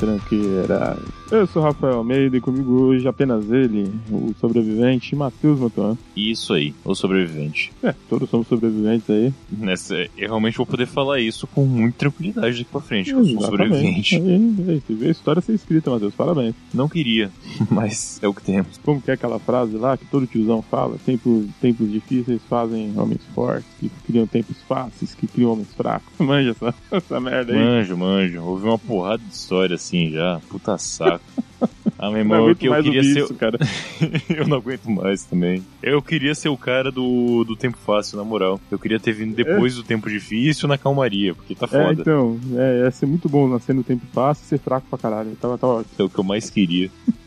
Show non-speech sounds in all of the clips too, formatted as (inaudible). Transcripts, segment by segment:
tranqueira. Eu sou Rafael Almeida e comigo hoje apenas ele, o sobrevivente Matheus Motoan. Isso aí, o sobrevivente. É, todos somos sobreviventes aí. Nessa, eu realmente vou poder falar isso com muita tranquilidade daqui pra frente, que eu sou um sobrevivente. Aí, aí, você vê a história ser escrita, Matheus, parabéns. Não queria, (laughs) mas é o que temos. Como que é aquela frase lá que todo tiozão fala? Tempos, tempos difíceis fazem homens fortes, que criam tempos fáceis, que criam homens fracos. (laughs) Manja essa, essa merda aí. Manjo, manjo. Ouvi uma porrada de história assim já. Puta saco. (laughs) Ah, meu irmão, eu, eu queria ser. Isso, cara. (laughs) eu não aguento mais também. Eu queria ser o cara do, do tempo fácil, na moral. Eu queria ter vindo depois é. do tempo difícil na calmaria, porque tá foda. É, então, é, ia ser muito bom nascer no tempo fácil e ser fraco pra caralho. Tava, tava ótimo. É o que eu mais queria. (laughs)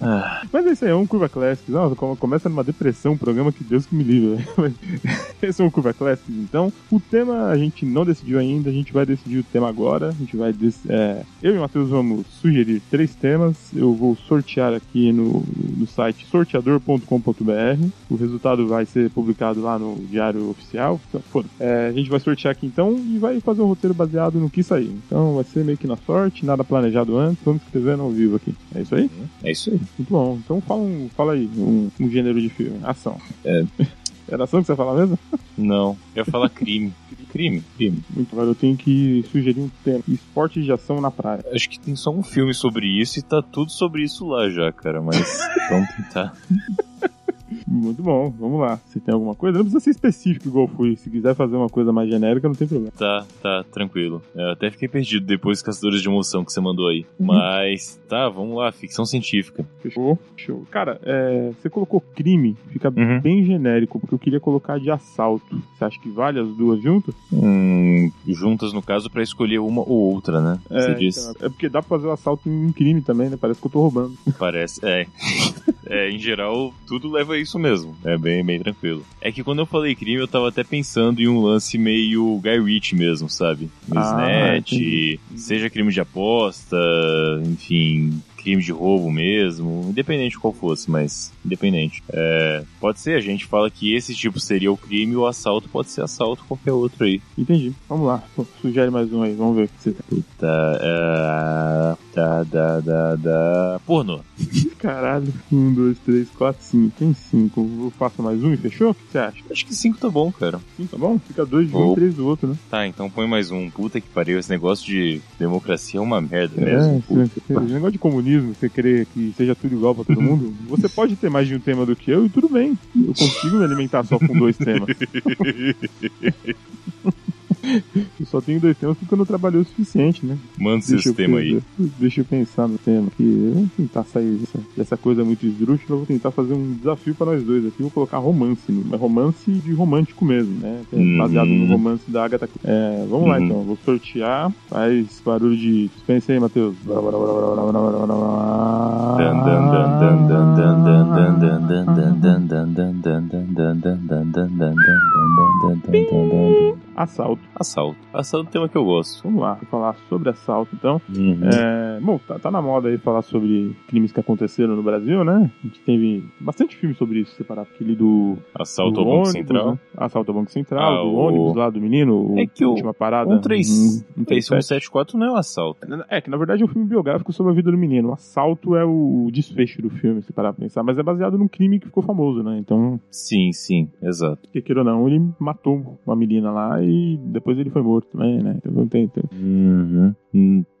Ah. Mas esse aí é um Curva Classics. Nossa, começa numa depressão, um programa que Deus que me livre. (laughs) esse é um Curva Classics, então. O tema a gente não decidiu ainda, a gente vai decidir o tema agora. A gente vai. É, eu e o Matheus vamos sugerir três temas. Eu vou sortear aqui no, no site sorteador.com.br. O resultado vai ser publicado lá no Diário Oficial. Então, é, a gente vai sortear aqui então e vai fazer um roteiro baseado no que sair. Então vai ser meio que na sorte, nada planejado antes. Vamos escrevendo ao vivo aqui. É isso aí? É isso aí. Muito bom. Então fala, um, fala aí um, um gênero de filme. Ação. É. Era ação que você fala mesmo? Não, eu ia falar crime. crime, crime. Muito bom, eu tenho que sugerir um tema. Esporte de ação na praia. Acho que tem só um filme sobre isso e tá tudo sobre isso lá já, cara, mas (laughs) vamos tentar. Muito bom, vamos lá. Se tem alguma coisa, não precisa ser específico igual fui. Se quiser fazer uma coisa mais genérica, não tem problema. Tá, tá, tranquilo. Eu até fiquei perdido depois dos caçadores de emoção que você mandou aí. Uhum. Mas, tá, vamos lá, ficção científica. Fechou, show. Cara, é, você colocou crime, fica uhum. bem genérico, porque eu queria colocar de assalto. Você acha que vale as duas juntas? Hum, juntas, no caso, para escolher uma ou outra, né? É, você disse. Então, é porque dá pra fazer o assalto em crime também, né? Parece que eu tô roubando. Parece, é. (laughs) é, em geral, tudo leva a isso mesmo. É bem, bem tranquilo. É que quando eu falei crime, eu tava até pensando em um lance meio Guy Ritchie mesmo, sabe? Ah, Snatch, seja crime de aposta, enfim, crime de roubo mesmo, independente de qual fosse, mas independente. É, pode ser, a gente fala que esse tipo seria o crime o assalto pode ser assalto qualquer outro aí. Entendi. Vamos lá, sugere mais um aí, vamos ver o que você tem. Puta, é... Da, da, da, da... Porno. (laughs) Caralho, um, dois, três, quatro, cinco. Tem cinco. Eu faço mais um e fechou? O que você acha? Acho que cinco tá bom, cara. Cinco tá bom? Fica dois de um e três do outro, né? Tá, então põe mais um. Puta que pariu, esse negócio de democracia é uma merda é, mesmo. Esse negócio de comunismo, você querer que seja tudo igual pra todo (laughs) mundo, você pode ter mais de um tema do que eu e tudo bem. Eu consigo me alimentar só com dois temas. (laughs) Eu só tenho dois temas porque eu não trabalhei o suficiente, né? Manda esse tema aí. Deixa eu pensar no tema aqui. Eu vou tentar sair dessa, dessa coisa muito esdrúxula. Eu vou tentar fazer um desafio para nós dois aqui. Vou colocar romance, mas romance de romântico mesmo, né? É hum. Baseado no romance da Agatha. É, vamos lá então. Vou sortear. Faz barulho de suspense aí, Matheus. Assalto. Assalto. Assalto é um tema que eu gosto. Vamos lá, vou falar sobre assalto então. Uhum. É, bom, tá, tá, na moda aí falar sobre crimes que aconteceram no Brasil, né? A gente teve bastante filme sobre isso, separado. Aquele do. Assalto do ao ônibus, Banco Central. Né? Assalto ao Banco Central, ah, do o... ônibus lá do menino. É que o. Última parada. 174 não é um assalto. É, que na verdade é um filme biográfico sobre a vida do menino. O assalto é o desfecho do filme, se parar pra pensar. Mas é baseado num crime que ficou famoso, né? Então. Sim, sim, exato. Porque, queira ou não, ele matou uma menina lá e depois ele foi morto também, né? Então tem. tem... Uhum.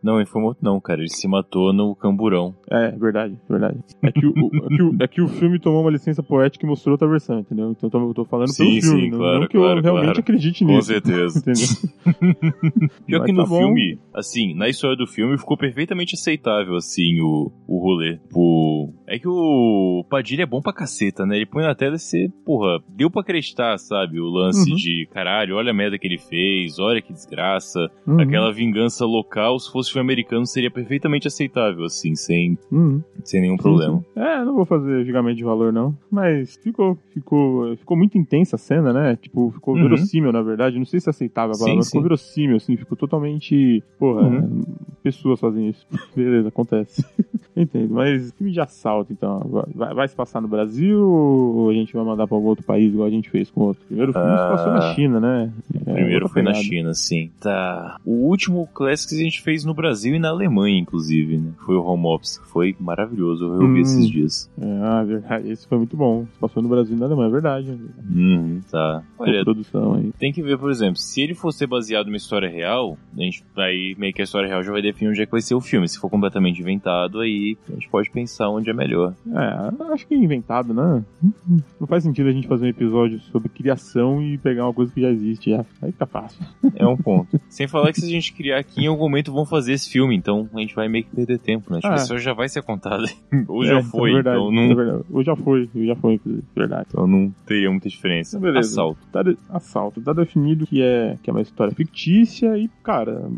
Não, ele foi morto não, cara. Ele se matou no camburão. É, verdade, verdade. É que o, é que o, é que o filme tomou uma licença poética e mostrou outra versão, entendeu? Então eu tô falando sim, pelo filme, sim, não, claro, não que claro, eu realmente claro. acredite nisso. Com certeza. (laughs) Pior que tá no bom. filme, assim, na história do filme ficou perfeitamente aceitável, assim, o, o rolê. O... É que o Padilha é bom pra caceta, né? Ele põe na tela e você, porra, deu pra acreditar, sabe? O lance Uhum. de, caralho, olha a merda que ele fez, olha que desgraça. Uhum. Aquela vingança local, se fosse filme americano, seria perfeitamente aceitável, assim, sem, Uhum. sem nenhum problema. sim. É, não vou fazer julgamento de valor, não. Mas ficou, ficou, ficou muito intensa a cena, né? Tipo, ficou Uhum. verossímil, na verdade. Não sei se é aceitável a palavra, Sim, ficou verossímil, assim. Ficou totalmente. Porra, Uhum. pessoas fazem isso. (laughs) Beleza, acontece. (laughs) Entendo, mas filme de assalto, então, vai, vai, se passar no Brasil ou a gente vai mandar pra algum outro país, igual a gente fez com outro? Primeiro filme ah, se passou na China, né? É, primeiro foi na China, sim. Tá. O último Classics a gente fez no Brasil e na Alemanha, inclusive, né? Foi o Home Office. Foi maravilhoso, eu vi hum. esses dias. É, ah, verdade. Esse foi muito bom. Passou no Brasil e na Alemanha, é verdade. Uhum, tá. Olha, produção aí. tem que ver, por exemplo, se ele for ser baseado numa história real, a gente, aí meio que a história real já vai definir onde é que vai ser o filme. Se for completamente inventado, aí a gente pode pensar onde é melhor. É, acho que é inventado, né? Não faz sentido a gente fazer um episódio sobre criação e pegar uma coisa que já existe. Aí tá fácil. É um ponto. Sem falar que se a gente criar aqui, em algum momento vão fazer esse filme, então a gente vai meio que perder tempo, né? Tipo, ah. isso já vai ser contado. (laughs) Ou é, já foi, é verdade, então não... É verdade. Ou já foi, já foi, inclusive. Verdade. Então não teria muita diferença. Beleza. Assalto. Tá de... Assalto. Tá definido que é, que é uma história fictícia e, cara,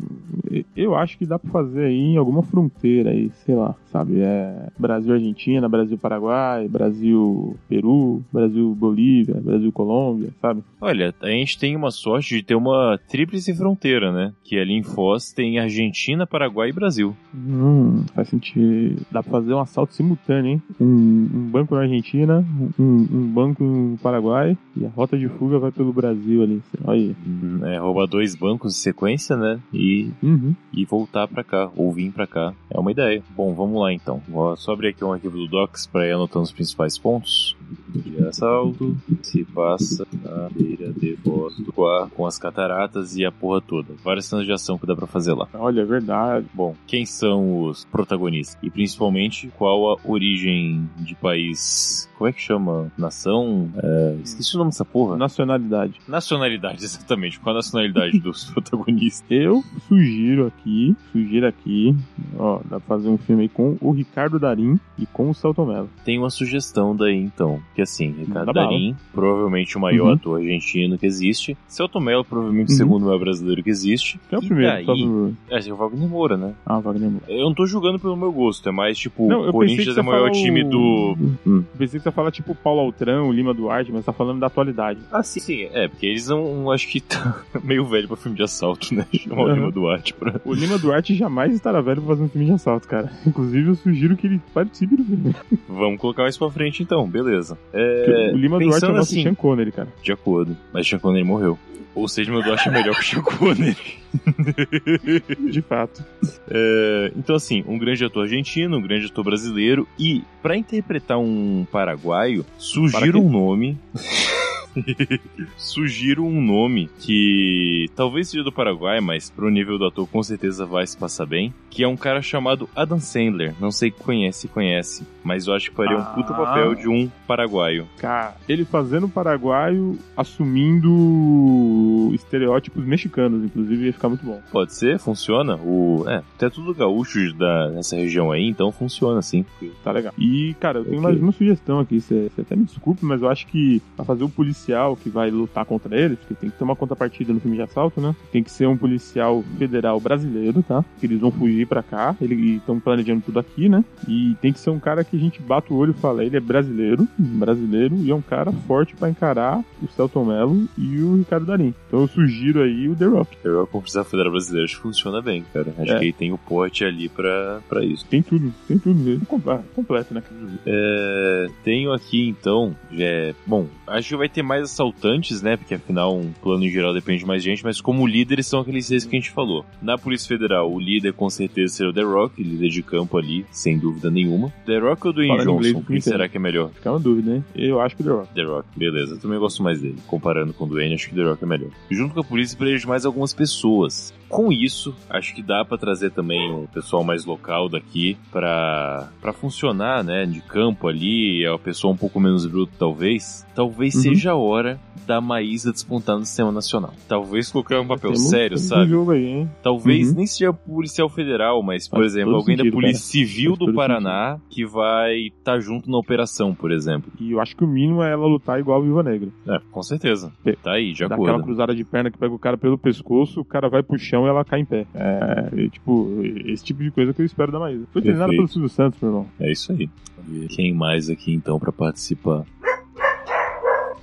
eu acho que dá pra fazer aí em alguma fronteira aí, sei lá, sabe? É Brasil-Argentina, Brasil-Paraguai, Brasil-Peru, Brasil-Bolívia, Brasil-Colômbia, sabe? Olha, a gente tem uma sorte de ter uma tríplice fronteira, né? Que ali em Foz tem Argentina, Paraguai e Brasil. Hum, faz sentido. Dá pra fazer um assalto simultâneo, hein? Um, um banco na Argentina, um, um, banco no Paraguai e a rota de fuga vai pelo Brasil ali. Olha aí. Hum, é, roubar dois bancos em sequência, né? E, uhum. e voltar pra cá, ou vir pra cá. É uma ideia. Bom, vamos lá então. Vou só abrir aqui um arquivo do Docs pra ir anotando os principais pontos. De assalto se passa na beira de Quá com as cataratas e a porra toda. Várias cenas de ação que dá pra fazer lá. Olha, é verdade. Bom, quem são os protagonistas? E principalmente qual a origem de país como é que chama? Nação? É, esqueci o nome dessa porra. Nacionalidade. Nacionalidade, (laughs) exatamente. Qual a nacionalidade dos (laughs) protagonistas? Eu sugiro aqui, sugiro aqui, ó, dá pra fazer um filme aí com o Ricardo Darim e com o Celton Mello. Tem uma sugestão daí, então. Que assim, Ricardo Darim, provavelmente o maior uhum. ator argentino que existe. Celton Mello, provavelmente uhum. o segundo maior brasileiro que existe. Que é o e primeiro, daí... Pro... É, é o Wagner Moura, né? Ah, Wagner Moura. Eu não tô julgando pelo meu gosto, é mais tipo, o Corinthians é o maior time do... Hum. Pensei que você fala tipo Paulo Altrão, Lima Duarte, mas tá falando da atualidade. Ah, sim, sim. É, porque eles não, acho que tá (laughs) meio velho pra filme de assalto, né? Chamar uhum. o Lima Duarte pra... O Lima Duarte jamais estará velho pra fazer um filme de assalto, cara. (laughs) Inclusive, eu sugiro que ele participe do filme. Vamos colocar isso pra frente, então. Beleza. É... O Lima Duarte é o nosso assim, Sean Connery, cara. De acordo. Mas Sean Connery morreu. Ou seja, meu Duarte é melhor que o Sean Connery. (laughs) De fato. É, então, assim, um grande ator argentino, um grande ator brasileiro. E, para interpretar um paraguaio, sugiro um nome. (laughs) Sugiro um nome que talvez seja do Paraguai, mas pro nível do ator com certeza vai se passar bem. Que é um cara chamado Adam Sandler. Não sei se conhece, conhece. Mas eu acho que faria ah. um puta papel de um paraguaio. Cara, ele fazendo paraguaio, assumindo estereótipos mexicanos, inclusive, ficar muito bom. Pode ser, funciona. O, é, até tudo gaúcho da, nessa região aí, então funciona sim. Tá legal. E, cara, eu tenho okay. mais uma sugestão aqui. Você até me desculpe, mas eu acho que pra fazer o policial que vai lutar contra eles, porque tem que ter uma contrapartida no filme de assalto, né? Tem que ser um policial federal brasileiro, tá? Que eles vão fugir para cá, eles estão planejando tudo aqui, né? E tem que ser um cara que a gente bate o olho e fala, ele é brasileiro, brasileiro, e é um cara forte para encarar o Celton Mello e o Ricardo Darim. Então eu sugiro aí o The Rock. The Rock como policial federal brasileiro acho que funciona bem, cara. Acho é. que ele tem o porte ali pra, pra isso. Tem tudo, tem tudo mesmo. Completo, né? É, tenho aqui então, é, bom, acho que vai ter mais assaltantes, né? Porque afinal um plano em geral depende de mais gente, mas como líderes são aqueles seis que a gente falou. Na Polícia Federal, o líder com certeza será o The Rock, líder de campo ali, sem dúvida nenhuma. The Rock ou Dwayne Fala Johnson? Quem será que é melhor? Fica uma dúvida, hein? Eu acho que The Rock. The Rock, beleza. Eu também gosto mais dele. Comparando com o Dwayne, acho que The Rock é melhor. Junto com a polícia, preenche mais algumas pessoas. Com isso, acho que dá para trazer também um pessoal mais local daqui para funcionar, né, de campo ali, é uma pessoa um pouco menos bruto talvez. Talvez uhum. seja a hora da Maísa despontar no sistema nacional. Talvez colocar um papel Temos, sério, sabe? Aí, Talvez uhum. nem seja policial federal, mas, por Faz exemplo, alguém sentido, da Polícia cara. Civil Faz do Paraná sentido. que vai estar tá junto na operação, por exemplo. E eu acho que o mínimo é ela lutar igual a Viva Negra. É, com certeza. Tá aí, de acordo. Aquela cruzada de perna que pega o cara pelo pescoço, o cara vai pro chão e ela cai em pé. É, e, tipo, esse tipo de coisa que eu espero da Maísa. Foi treinado pelo Silvio Santos, meu irmão. É isso aí. Quem mais aqui então para participar?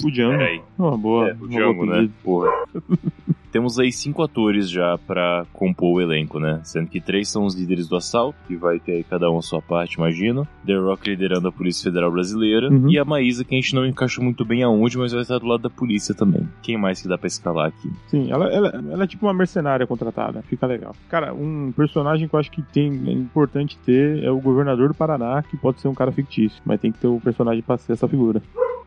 O Django. Peraí. Uma boa. É, o Django, né? Porra. (laughs) temos aí cinco atores já para compor o elenco, né? Sendo que três são os líderes do assalto, que vai ter aí cada um a sua parte, imagino. The Rock liderando a Polícia Federal Brasileira. Uhum. E a Maísa, que a gente não encaixa muito bem aonde, mas vai estar do lado da polícia também. Quem mais que dá pra escalar aqui? Sim, ela, ela, ela é tipo uma mercenária contratada. Fica legal. Cara, um personagem que eu acho que tem, é importante ter é o governador do Paraná, que pode ser um cara fictício, mas tem que ter o um personagem pra ser essa figura.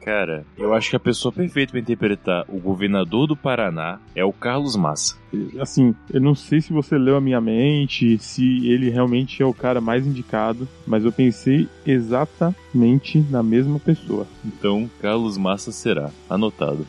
Cara, eu acho que a pessoa perfeita para interpretar o governador do Paraná é o Carlos Massa. Assim, eu não sei se você leu a minha mente, se ele realmente é o cara mais indicado, mas eu pensei exatamente na mesma pessoa. Então, Carlos Massa será. Anotado.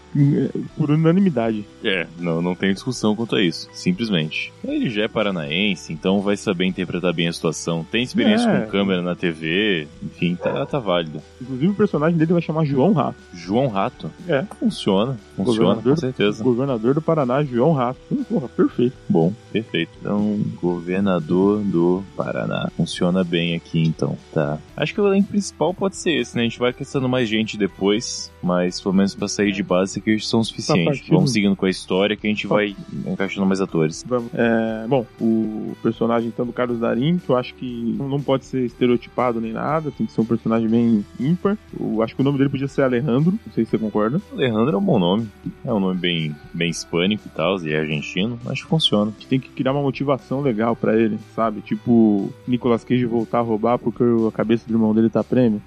Por unanimidade. É, não, não tem discussão quanto a isso. Simplesmente. Ele já é paranaense, então vai saber interpretar bem a situação. Tem experiência é. com câmera na TV, enfim, tá, tá válido. Inclusive, o personagem dele vai chamar João Rato. João Rato? É. Funciona. Funciona, com certeza. Governador do Paraná, João Rato. Porra, perfeito. Bom, perfeito. Então, governador do Paraná. Funciona bem aqui, então. Tá. Acho que o elenco principal pode ser esse, né? A gente vai acrescentando mais gente depois, mas pelo menos pra sair de base, aqui são suficientes. Vamos seguindo com a história que a gente vai encaixando mais atores. Vamos. É, bom, o personagem então do Carlos Darim, que eu acho que não pode ser estereotipado nem nada, tem que ser um personagem bem ímpar. Eu acho que o nome dele podia ser Alejandro, não sei se você concorda. Alejandro é um bom nome. É um nome bem, bem hispânico e tal, e é argentino, acho que funciona. A gente tem que criar uma motivação legal para ele, sabe? Tipo, Nicolas Cage voltar a roubar porque a cabeça do irmão dele tá prêmio.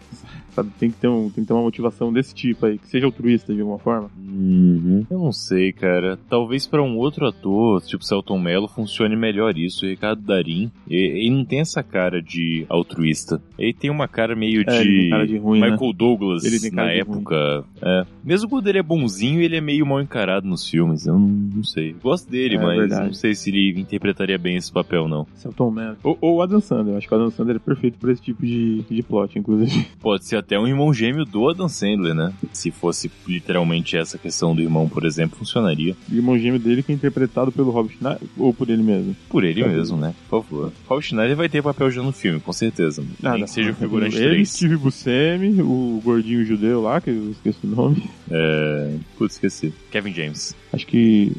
Sabe? Tem que, ter um, tem que ter uma motivação desse tipo aí, que seja altruísta de alguma forma. Uhum. Eu não sei, cara. Talvez para um outro ator, tipo Celton Mello, funcione melhor isso. O Ricardo Darim, ele, não tem essa cara de altruísta. Ele tem uma cara meio é, de, cara de ruim, Michael né? Douglas na época. É. Mesmo quando ele é bonzinho, ele é meio mal encarado nos filmes. Eu não, não sei. Gosto dele, é, mas verdade. não sei se ele interpretaria bem esse papel, não. Celton Mello. Ou, ou Adam Sandler. Eu acho que o Adam Sandler é perfeito para esse tipo de, de plot, inclusive. Pode ser até um irmão gêmeo do Adam Sandler, né? Se fosse literalmente essa questão do irmão, por exemplo, funcionaria. O irmão gêmeo dele que é interpretado pelo Rob Schneider ou por ele mesmo? Por ele mesmo, né? Por favor. Rob Schneider vai ter papel já no filme, com certeza. Ah, Nem que seja o figurante ele, 3. Steve Buscemi, o gordinho judeu lá, que eu esqueci o nome. É... Putz, esqueci. Kevin James. Acho que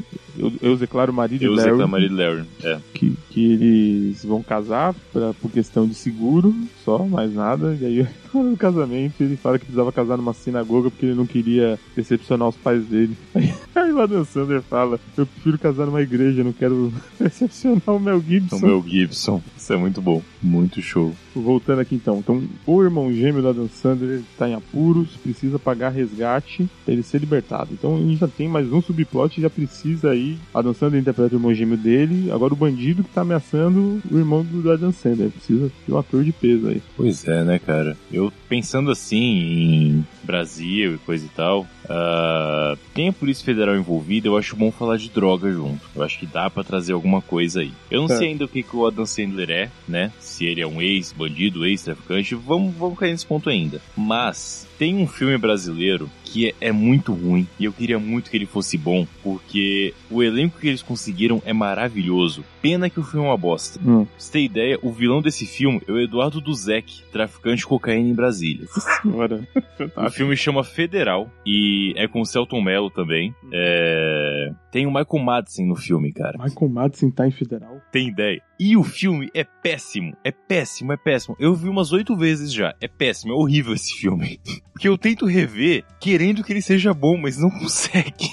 eu, declaro o marido eu Larry. Eu declaro marido Larry, é. Que, que eles vão casar pra, por questão de seguro, só, mais nada. E aí, (laughs) no casamento, ele fala que precisava casar numa sinagoga porque ele não queria decepcionar os pais dele. (laughs) Aí, aí o Adam Sandler fala: Eu prefiro casar numa igreja, não quero (laughs) decepcionar o Mel Gibson. O Mel Gibson. Isso é muito bom. Muito show. Voltando aqui então. Então, o irmão gêmeo do Adam Sandler está em apuros, precisa pagar resgate para ele ser libertado. Então, a gente já tem mais um subplot, já precisa aí. Adam Sandler interpreta o irmão gêmeo dele. Agora, o bandido que está ameaçando o irmão do Adam Sandler. Precisa de um ator de peso aí. Pois é, né, cara? Eu pensando assim em Brasil e coisa e tal, uh, tem a Polícia Federal envolvida, eu acho bom falar de droga junto. Eu acho que dá para trazer alguma coisa aí. Eu não é. sei ainda o que, que o Adam Sandler é, né? Se ele é um ex-bandido, ex-traficante, vamos, vamos cair nesse ponto ainda. Mas tem um filme brasileiro que é, muito ruim e eu queria muito que ele fosse bom, porque o elenco que eles conseguiram é maravilhoso. Pena que o filme é uma bosta. Hum. Pra você ter ideia, o vilão desse filme é o Eduardo Duzek, traficante de cocaína em Brasília. Senhora. (laughs) o filme chama Federal e é com o Celton Mello também. Hum. É... Tem o Michael Madsen no filme, cara. Michael Madsen tá em Federal? Tem ideia. E o filme é péssimo, é péssimo, é péssimo. Eu vi umas oito vezes já. É péssimo, é horrível esse filme. (laughs) Porque eu tento rever querendo que ele seja bom, mas não (laughs) consegue.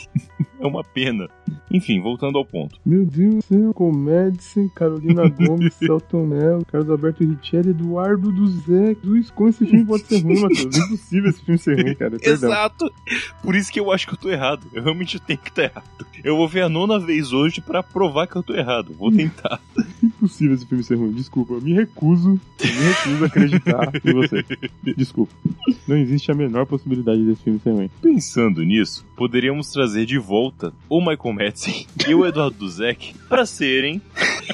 é uma pena. Enfim, voltando ao ponto. Meu Deus do céu, Comedice, Carolina (laughs) Gomes, Celton Mello, Carlos Alberto Richelli, Eduardo do Zé. Jesus, como esse filme pode ser ruim, Matheus? (laughs) É impossível esse filme ser ruim, cara. Perdão. Exato. Por isso que eu acho que eu tô errado. Eu realmente tenho que estar errado. Eu vou ver a nona vez hoje para provar que eu tô errado. Vou tentar. (laughs) Impossível esse filme ser ruim. Desculpa, eu me recuso. Eu me recuso a acreditar em você. Desculpa. Não existe a menor possibilidade desse filme ser ruim. Pensando nisso, poderíamos trazer de volta o Michael Madsen e o Eduardo Duzek para serem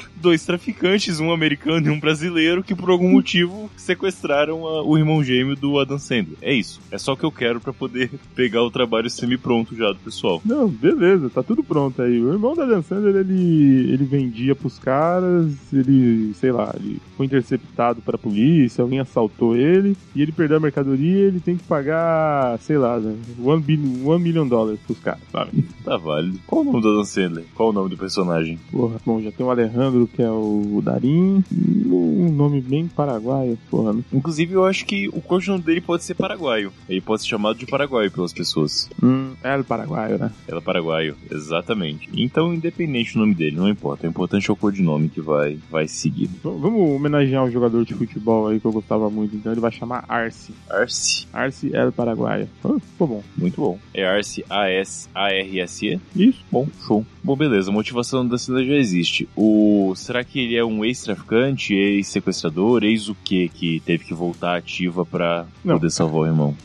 (laughs) dois traficantes, um americano e um brasileiro, que por algum motivo sequestraram a, o irmão gêmeo do Adam Sandler. É isso. É só o que eu quero para poder (laughs) pegar o trabalho semi-pronto já do pessoal. Não, beleza, tá tudo pronto aí. O irmão do Adam Sandler, ele, ele vendia pros caras, ele, sei lá, ele foi interceptado pra polícia, alguém assaltou ele, e ele perdeu a mercadoria, ele tem que pagar, sei lá, né, one, billion, one million dólares pros caras, sabe? Tá válido. Qual o nome do Adam Sandler? Qual o nome do personagem? Porra, bom, já tem o Alejandro, que é o Darim, um nome bem paraguaio, porra. Né? Inclusive, eu acho que o nome dele pode ser paraguaio. Ele pode ser chamado de paraguaio pelas pessoas. Hum, é paraguaio, né? Ela é paraguaio, exatamente. Então, independente do nome dele, não importa. O importante é o codinome que vai, vai seguir. Vamos homenagear um jogador de futebol aí que eu gostava muito, então ele vai chamar Arce. Arce? Arce El Paraguaio. Oh, ficou bom. Muito bom. É Arce A-S-A-R-S-E? Isso. Bom, show. Bom, beleza. A motivação da cidade já existe. O... Será que ele é um ex-traficante, ex-sequestrador, ex o que que teve que voltar ativa pra poder salvar o irmão?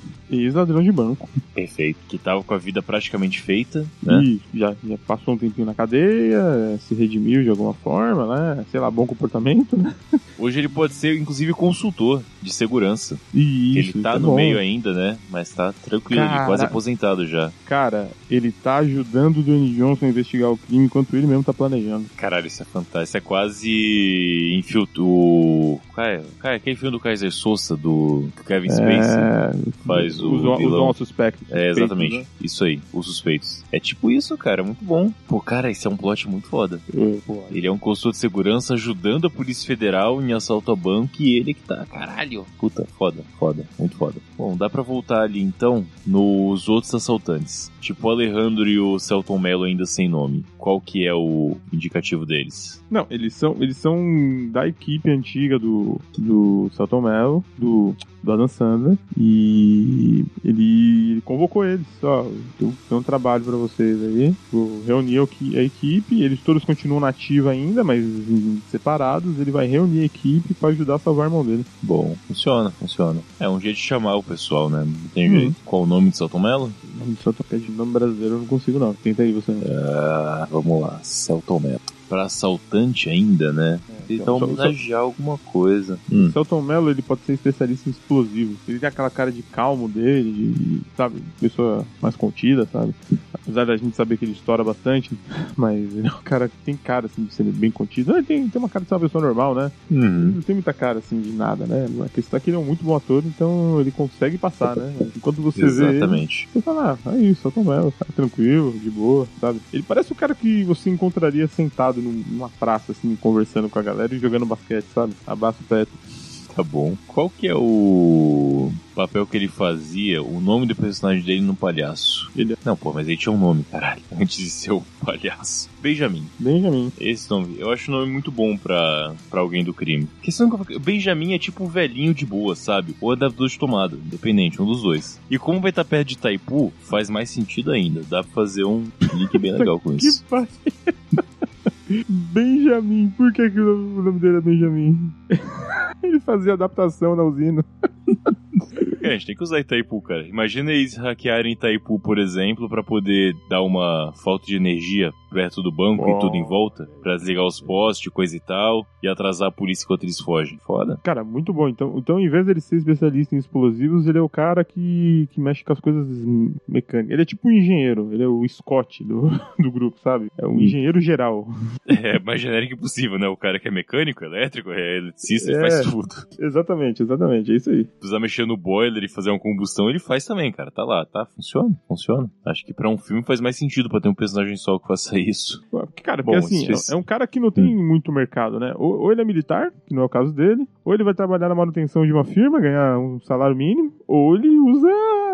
Ex-ladrão de banco. Perfeito. Que tava com a vida praticamente feita, né? E já, já passou um tempinho na cadeia, se redimiu de alguma forma, né? Sei lá, bom comportamento, né? Hoje ele pode ser, inclusive, consultor de segurança. Isso, ele tá é no bom. meio ainda, né? Mas tá tranquilo, Cara... ele quase aposentado já. Cara, ele tá ajudando o Dwayne Johnson a investigar o crime enquanto ele mesmo tá planejando. Caralho, isso é fantástico. Isso é quase infiltro. Qual é? Qual é aquele filme do Kaiser Sosa, do Kevin Spacey é... faz o. Os, vilão. os suspectos. É, exatamente. Né? Isso aí, os suspeitos. É tipo isso, cara, muito bom. Pô, cara, esse é um plot muito foda. É. Ele é um consultor de segurança ajudando a Polícia Federal em assalto a banco e ele que tá. Caralho. Puta, foda, foda, muito foda. Bom, dá pra voltar ali então nos outros assaltantes. Tipo o Alejandro e o Celton Mello ainda sem nome. Qual que é o indicativo deles? Não, eles são, eles são da equipe antiga do, do Celton Mello, do, do Adam Sandler, e ele, ele convocou eles, ó, tenho um trabalho para vocês aí, vou reunir a equipe, eles todos continuam na ativa ainda, mas separados, ele vai reunir a equipe para ajudar a salvar o irmão dele. Bom, funciona, funciona. É um jeito de chamar o pessoal, né? Não tem hum. jeito. Qual o nome de Celton Mello? Nome de Celton Mello, nome brasileiro eu não consigo não, tenta aí você. Uh, vamos lá, Celton Mello para assaltante ainda, né? É, então homenagear alguma coisa. Hum. Celton Mello, ele pode ser especialista em explosivos. Ele tem aquela cara de calmo dele, de, sabe, pessoa mais contida, sabe? Apesar da gente saber que ele estoura bastante, (laughs) mas ele é um cara que tem cara, assim, de ser bem contido. Ele tem, tem uma cara de ser uma pessoa normal, né? Uhum. Ele não tem muita cara, assim, de nada, né? A questão é que ele é um muito bom ator, então ele consegue passar, né? Enquanto você Exatamente. vê ele, você fala, ah, é isso, Celton Mello, cara tranquilo, de boa, sabe? Ele parece o cara que você encontraria sentado numa praça, assim, conversando com a galera e jogando basquete, sabe? Abraço Petro. Tá bom. Qual que é o papel que ele fazia, o nome do personagem dele no palhaço? Ele... Não, pô, mas ele tinha um nome, caralho, (laughs) antes de ser o palhaço. Benjamin. Benjamin. Esse nome, eu acho o nome muito bom pra, pra alguém do crime. Porque Benjamin é tipo um velhinho de boa, sabe? Ou adaptador de tomada, independente, um dos dois. E como vai estar perto de Taipu, faz mais sentido ainda. Dá pra fazer um link bem (laughs) legal com isso. Que Benjamin, por que, que o nome dele é Benjamin? (laughs) Ele fazia adaptação na usina. É, a gente tem que usar Itaipu, cara. Imagina eles hackearem Itaipu, por exemplo, para poder dar uma falta de energia perto do banco oh. e tudo em volta, pra desligar os postes, coisa e tal, e atrasar a polícia enquanto eles fogem. Foda. Cara, muito bom. Então, então em vez dele ser especialista em explosivos, ele é o cara que, que mexe com as coisas mecânicas. Ele é tipo um engenheiro, ele é o Scott do, (laughs) do grupo, sabe? É um engenheiro geral. (laughs) É, mais genérico possível, né? O cara que é mecânico, elétrico, é eletricista, é, ele faz tudo. (laughs) Exatamente, exatamente, é isso aí. Precisar mexer no boiler e fazer uma combustão, ele faz também, cara. Tá lá, tá? Funciona, funciona. Acho que pra um filme faz mais sentido pra ter um personagem só que faça isso. Porque, cara, porque Bom, assim, é um cara que não tem hum. muito mercado, né? Ou, ou, ele é militar, que não é o caso dele, ou ele vai trabalhar na manutenção de uma firma, ganhar um salário mínimo, ou ele usa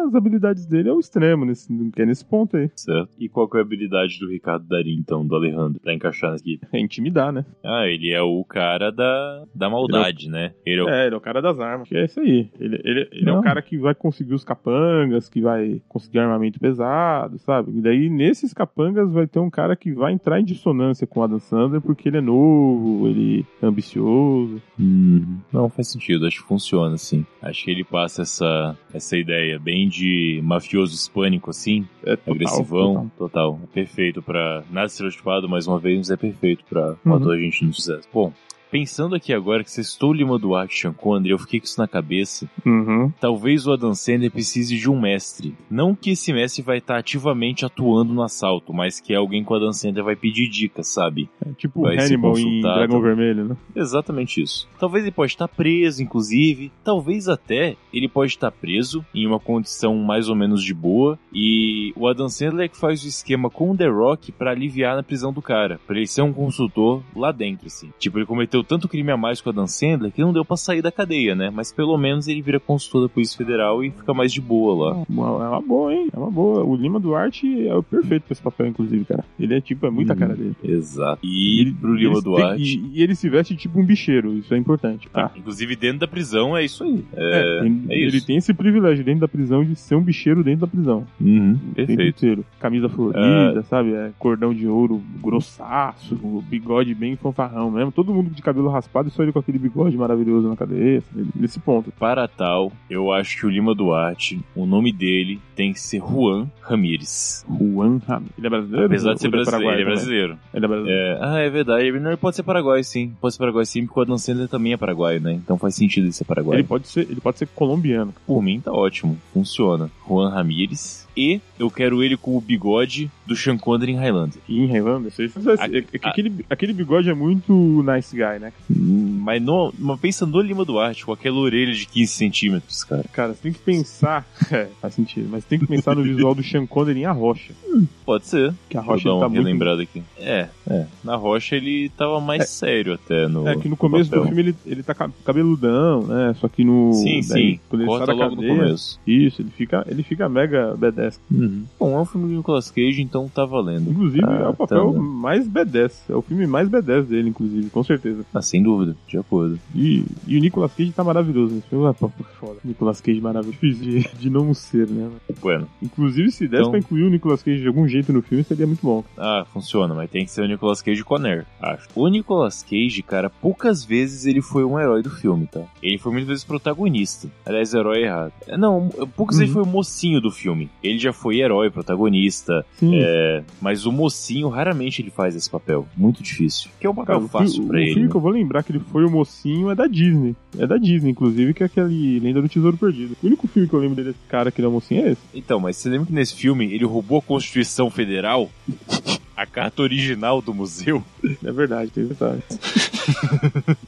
as habilidades dele ao extremo, nesse, que é nesse ponto aí. Certo. E qual é a habilidade do Ricardo Dari, então, do Alejandro, pra encaixar aqui? É intimidar, né? Ah, ele é o cara da, da maldade, ele é... né? Ele é, o... é, ele é o cara das armas. É isso aí. Ele, ele, ele é o cara que vai conseguir os capangas, que vai conseguir armamento pesado, sabe? E daí, nesses capangas, vai ter um cara que vai entrar em dissonância com o Adam Sandler porque ele é novo, ele é ambicioso. Hum, não faz sentido, acho que funciona assim. Acho que ele passa essa, essa ideia bem de mafioso hispânico assim, é, total, agressivão, total. total. É perfeito para nada estereotipado, mais uma vez, mas é perfeito para uhum. um ator a gente não sucesso. Bom, Pensando aqui agora que você estou Lima Duarte Sean Connery, eu fiquei com isso na cabeça. Uhum. Talvez o Adam Sandler precise de um mestre. Não que esse mestre vai estar ativamente atuando no assalto, mas que é alguém que o Adam Sandler vai pedir dicas, sabe? É tipo vai Hannibal em Dragão Vermelho, né? Exatamente isso. Talvez ele pode estar preso, inclusive. Talvez até ele pode estar preso em uma condição mais ou menos de boa. E o Adam Sandler é que faz o esquema com o The Rock para aliviar na prisão do cara. Pra ele ser um consultor lá dentro, assim. Tipo, ele cometeu cometeu tanto crime a mais com a Dan Sandler que não deu para sair da cadeia, né? Mas pelo menos ele vira consultor da Polícia Federal e fica mais de boa lá. É uma boa, hein? É uma boa. O Lima Duarte é o perfeito pra esse papel, inclusive, cara. Ele é tipo, é muita hum, cara dele. Exato. E ele, pro Lima Duarte. Tem, e, e, ele se veste tipo um bicheiro, isso é importante. Tá? Ah, inclusive dentro da prisão é isso aí. É, é, ele, é isso. ele tem esse privilégio dentro da prisão de ser um bicheiro dentro da prisão. Uhum, perfeito. Camisa florida, uh... sabe? É, cordão de ouro grossaço, bigode bem fanfarrão mesmo. Todo mundo de cabelo raspado e só ele com aquele bigode maravilhoso na cabeça. Nesse ponto. Para tal, eu acho que o Lima Duarte, o nome dele tem que ser Juan Ramírez. Juan Ramírez. Ele é brasileiro? Apesar de ser brasileiro, ele é brasileiro. Ele é brasileiro. É, ah, é verdade. Ele pode ser paraguai, sim. Pode ser paraguai, sim, porque o Adam Sandler também é paraguaio, né? Então faz sentido ele ser paraguaio. Ele pode ser, ele pode ser colombiano. Por mim tá ótimo. Funciona. Juan Ramírez e eu quero ele com o bigode do Sean Connery em Highlander. em Highlander? Sei. É, que aquele, aquele bigode é muito nice guy, né? Hum, mas, no, mas pensa no Lima Duarte, com aquela orelha de 15 centímetros, cara. Cara, você tem que pensar... (laughs) É, faz sentido. Mas tem que pensar no visual do Sean Connery em A Rocha. Hum, pode ser. Que a Rocha ele tá muito... lembrado aqui. É, é. Na Rocha ele tava mais é, sério até no É que no começo do filme ele, ele tá cabeludão, né? Só que no... Sim, daí, sim. Quando ele Corta sai da logo cadeia, no começo. Isso, ele fica, ele fica mega badass. Uhum. Bom, é um filme do Nicolas Cage, então tá valendo. Inclusive, ah, é o papel tá... mais B10. É o filme mais B10 dele, inclusive, com certeza. Ah, sem dúvida, de acordo. E, e o Nicolas Cage tá maravilhoso nesse filme. Ah, foda. Nicolas Cage maravilhoso. De, de não ser, né? Bueno. Inclusive, se desse então... pra incluir o Nicolas Cage de algum jeito no filme, seria muito bom. Ah, funciona, mas tem que ser o Nicolas Cage Conner, acho. O Nicolas Cage, cara, poucas vezes ele foi um herói do filme, tá? Ele foi muitas vezes protagonista. Aliás, herói errado. Não, poucas uhum. vezes ele foi o mocinho do filme. Ele já foi herói, protagonista. É, mas o mocinho, raramente ele faz esse papel. Muito difícil. Que é um papel Cara, fácil para ele. O filme né? que eu vou lembrar que ele foi o mocinho é da Disney. É da Disney, inclusive, que é aquele Lenda do Tesouro Perdido. O único filme que eu lembro dele, desse cara que ele é o mocinho, é esse. Então, mas você lembra que nesse filme ele roubou a Constituição Federal? (laughs) a carta original do museu? (laughs) É verdade, tem detalhe.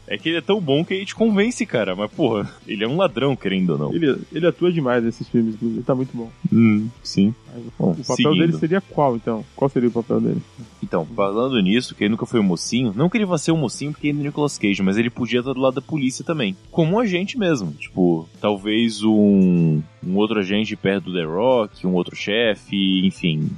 é que ele é tão bom que a gente convence, cara. Mas, porra, ele é um ladrão, querendo ou não. Ele, ele atua demais nesses filmes, ele tá muito bom. Hum, sim. O papel seguindo. dele seria qual, então? Qual seria o papel dele? Então, falando nisso, que ele nunca foi um mocinho, não que ele vá ser um mocinho porque ele é Nicolas Cage, mas ele podia estar do lado da polícia também. Como um agente mesmo. Tipo, talvez um, um outro agente perto do The Rock, um outro chefe, enfim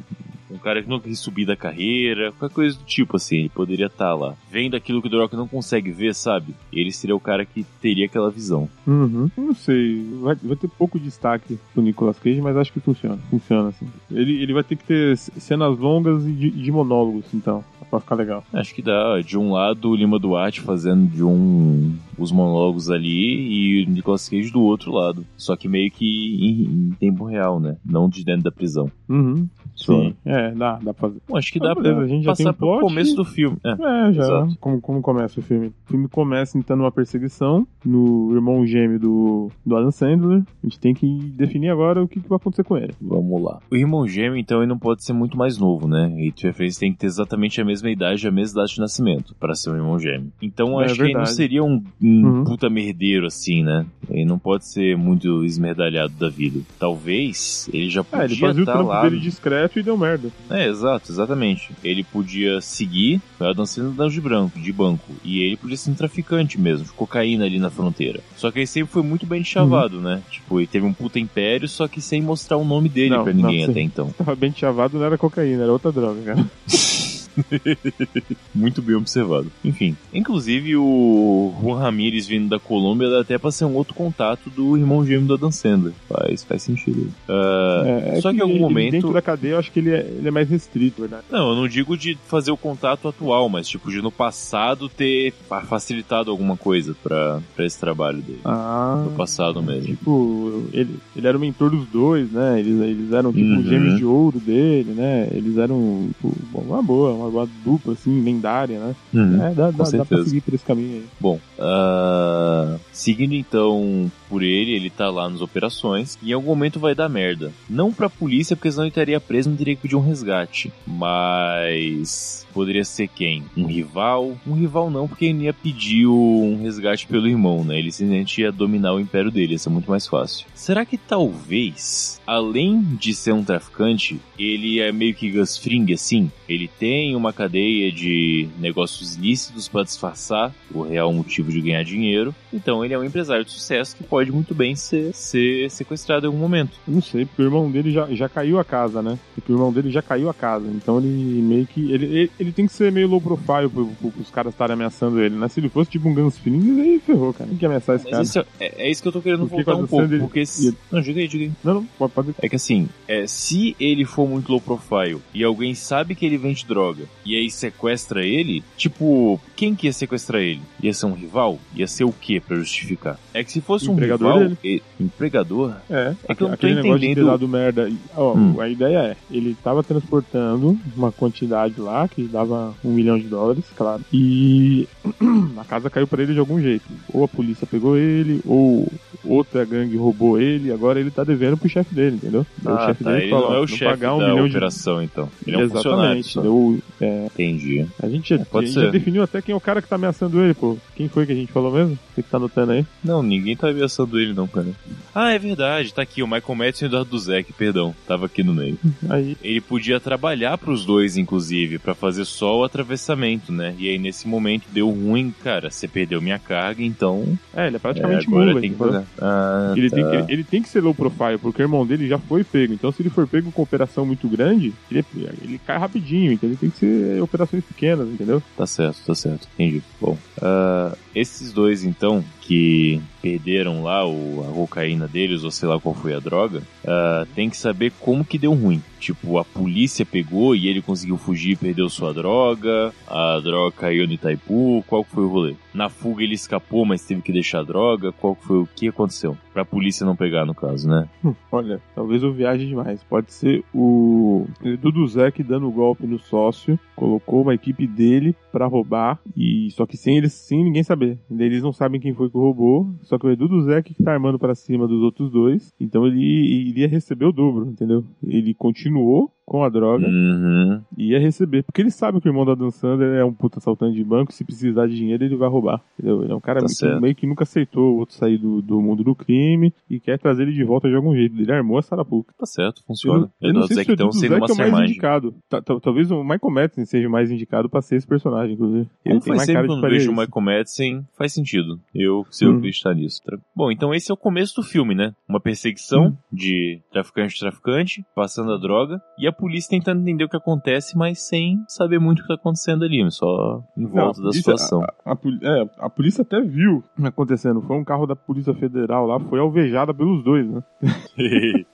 um cara que não quis subir da carreira, qualquer coisa do tipo assim, ele poderia estar tá lá, vendo aquilo que o The Rock não consegue ver, sabe? Ele seria o cara que teria aquela visão. Uhum. Não sei, vai, vai ter pouco destaque pro Nicolas Cage, mas acho que funciona, funciona assim. Ele, ele vai ter que ter cenas longas e de, de monólogos, então, pra ficar legal. Acho que dá, de um lado o Lima Duarte fazendo de um os monólogos ali e o Nicolas Cage do outro lado, só que meio que em, em tempo real, né? Não de dentro da prisão. Uhum. Sim. É, dá, dá pra fazer. Bom, acho que dá beleza, pra a gente passar já tem pro começo do filme. É, é já. Como, como começa o filme? O filme começa então numa perseguição no irmão gêmeo do, do Adam Sandler. A gente tem que definir agora o que, que vai acontecer com ele. Vamos lá. O irmão gêmeo, então, ele não pode ser muito mais novo, né? E de referência tem que ter exatamente a mesma idade, a mesma data de nascimento para ser um irmão gêmeo. Então, é acho verdade. que ele não seria um, um uhum. puta merdeiro assim, né? Ele não pode ser muito esmerdalhado da vida. Talvez ele já podia é, ele fazia estar o trampo lá. dele discreto e deu merda. É, exato, exatamente. Ele podia seguir a dançando de branco, de banco. E ele podia ser um traficante mesmo, de cocaína ali na fronteira. Só que ele sempre foi muito bem chavado, uhum. né? Tipo, ele teve um puta império, só que sem mostrar o nome dele não, pra ninguém não, até então. Tava bem chavado, não era cocaína, era outra droga, cara. (laughs) (laughs) Muito bem observado. Enfim, inclusive o Juan Ramirez vindo da Colômbia dá até pra ser um outro contato do irmão gêmeo da Dan Sandler. Faz, faz sentido. Uh, é, só que, em algum ele, momento. Dentro da cadeia eu acho que ele é, ele é mais restrito, verdade? Não, eu não digo de fazer o contato atual, mas tipo de no passado ter facilitado alguma coisa pra, pra esse trabalho dele. Ah. No passado mesmo. Tipo, ele, ele era o mentor dos dois, né? Eles, eles eram tipo uhum. gêmeos de ouro dele, né? Eles eram tipo, uma boa, uma boa dupla, assim, lendária, né? Uhum. É, dá, dá, dá pra seguir por esse caminho aí. Bom, uh, seguindo então por ele, ele tá lá nas operações, e em algum momento vai dar merda. Não pra polícia, porque senão ele estaria preso, não teria que pedir um resgate. Mas poderia ser quem? Um rival? Um rival não, porque ele ia pedir um resgate pelo irmão, né? Ele simplesmente ia dominar o império dele, ia ser muito mais fácil. Será que talvez, além de ser um traficante, ele é meio que Gus Fring, assim? Ele tem uma cadeia de negócios lícitos para disfarçar o real motivo de ganhar dinheiro. Então ele é um empresário de sucesso que pode muito bem ser, ser sequestrado em algum momento. Eu não sei, porque o irmão dele já, já caiu a casa, né? Porque o irmão dele já caiu a casa. Então ele meio que. Ele, ele, ele tem que ser meio low profile pro, pro, pros caras estarem ameaçando ele, né? Se ele fosse tipo um Guns Fring, aí ferrou, cara. Tem que ameaçar esse Mas cara. É, é, isso que eu tô querendo porque voltar um pouco. Ele... Porque. Se... Não, diga aí, diga aí. Não, não, pode, pode. É que assim, é, se ele for muito low profile e alguém sabe que ele vende droga e aí sequestra ele, tipo, quem que ia sequestrar ele? Ia ser um rival? Ia ser o que para justificar? É que se fosse um rival. Dele. empregador? É. É que eu não tô entendendo. De merda. Ó, hum. A ideia é: ele tava transportando uma quantidade lá que dava um milhão de dólares, claro. E (clears throat) a casa caiu para ele de algum jeito. Ou a polícia pegou ele, ou outra gangue roubou ele. Agora ele tá devendo pro chefe dele, entendeu? Ah, o chefe tá. dele ele falou, não é o chefe pagar um da milhão operação, de... então. Ele é um Exatamente. Deu, é... Entendi. A gente, é, pode a gente já definiu até quem é o cara que tá ameaçando ele, pô. Quem foi que a gente falou mesmo? Você que tá anotando aí? Não, ninguém tá ameaçando ele não, cara. Ah, é verdade. Tá aqui o Michael Madison e o Eduardo Duzek, perdão. Tava aqui no meio. (laughs) Aí. Ele podia trabalhar pros dois, inclusive, para fazer só o atravessamento, né? E aí nesse momento deu ruim, cara. Você perdeu minha carga, então... É, ele é praticamente é, mula. Tem que ah, ele, tá. tem, ele, ele, tem que ser low profile, porque o irmão dele já foi pego. Então se ele for pego com operação muito grande, ele, ele cai rapidinho. Então ele tem que ser operações pequenas, entendeu? Tá certo, tá certo. Entendi. Bom, uh, esses dois, então, que perderam lá o, a cocaína deles, ou sei lá qual foi a droga, uh, tem que saber como que deu ruim. Tipo, a polícia pegou e ele conseguiu fugir perdeu sua droga, a droga caiu no Itaipu, qual foi o rolê? Na fuga ele escapou, mas teve que deixar a droga, qual foi o que aconteceu? Pra polícia não pegar, no caso, né? Hum, olha, talvez eu viaje demais. Pode ser o Dudu Zek dando o golpe no sócio, colocou uma equipe dele para roubar, e só que sem eles, sem ninguém saber. Eles não sabem quem foi que roubou, só que o Edu Zé que tá armando para cima dos outros dois. Então ele iria receber o dobro, entendeu? Ele continuou com a droga uhum. e ia receber. Porque ele sabe que o irmão da Dan Sander é um puta assaltante de banco, se precisar de dinheiro ele vai roubar. Entendeu? Ele é um cara tá meio, meio, que nunca aceitou o outro sair do, do, mundo do crime e quer trazer ele de volta de algum jeito. Ele armou a Sarapuca. Tá certo, funciona. Eu, eu não sei se o Edu Zé é o mais indicado. Talvez o Michael Madsen seja mais indicado pra ser esse personagem, inclusive. Ele Como tem mais sempre quando vejo o Michael Madsen, faz sentido. Eu, se eu hum. acreditar nisso. Bom, então esse é o começo do filme, né? Uma perseguição hum. de traficante-traficante, passando a droga, e a polícia tentando entender o que acontece, mas sem saber muito o que tá acontecendo ali, só em volta Não, da polícia, situação. A, a, é, a, polícia até viu acontecendo. Foi um carro da Polícia Federal lá, foi alvejada pelos dois, né? (laughs)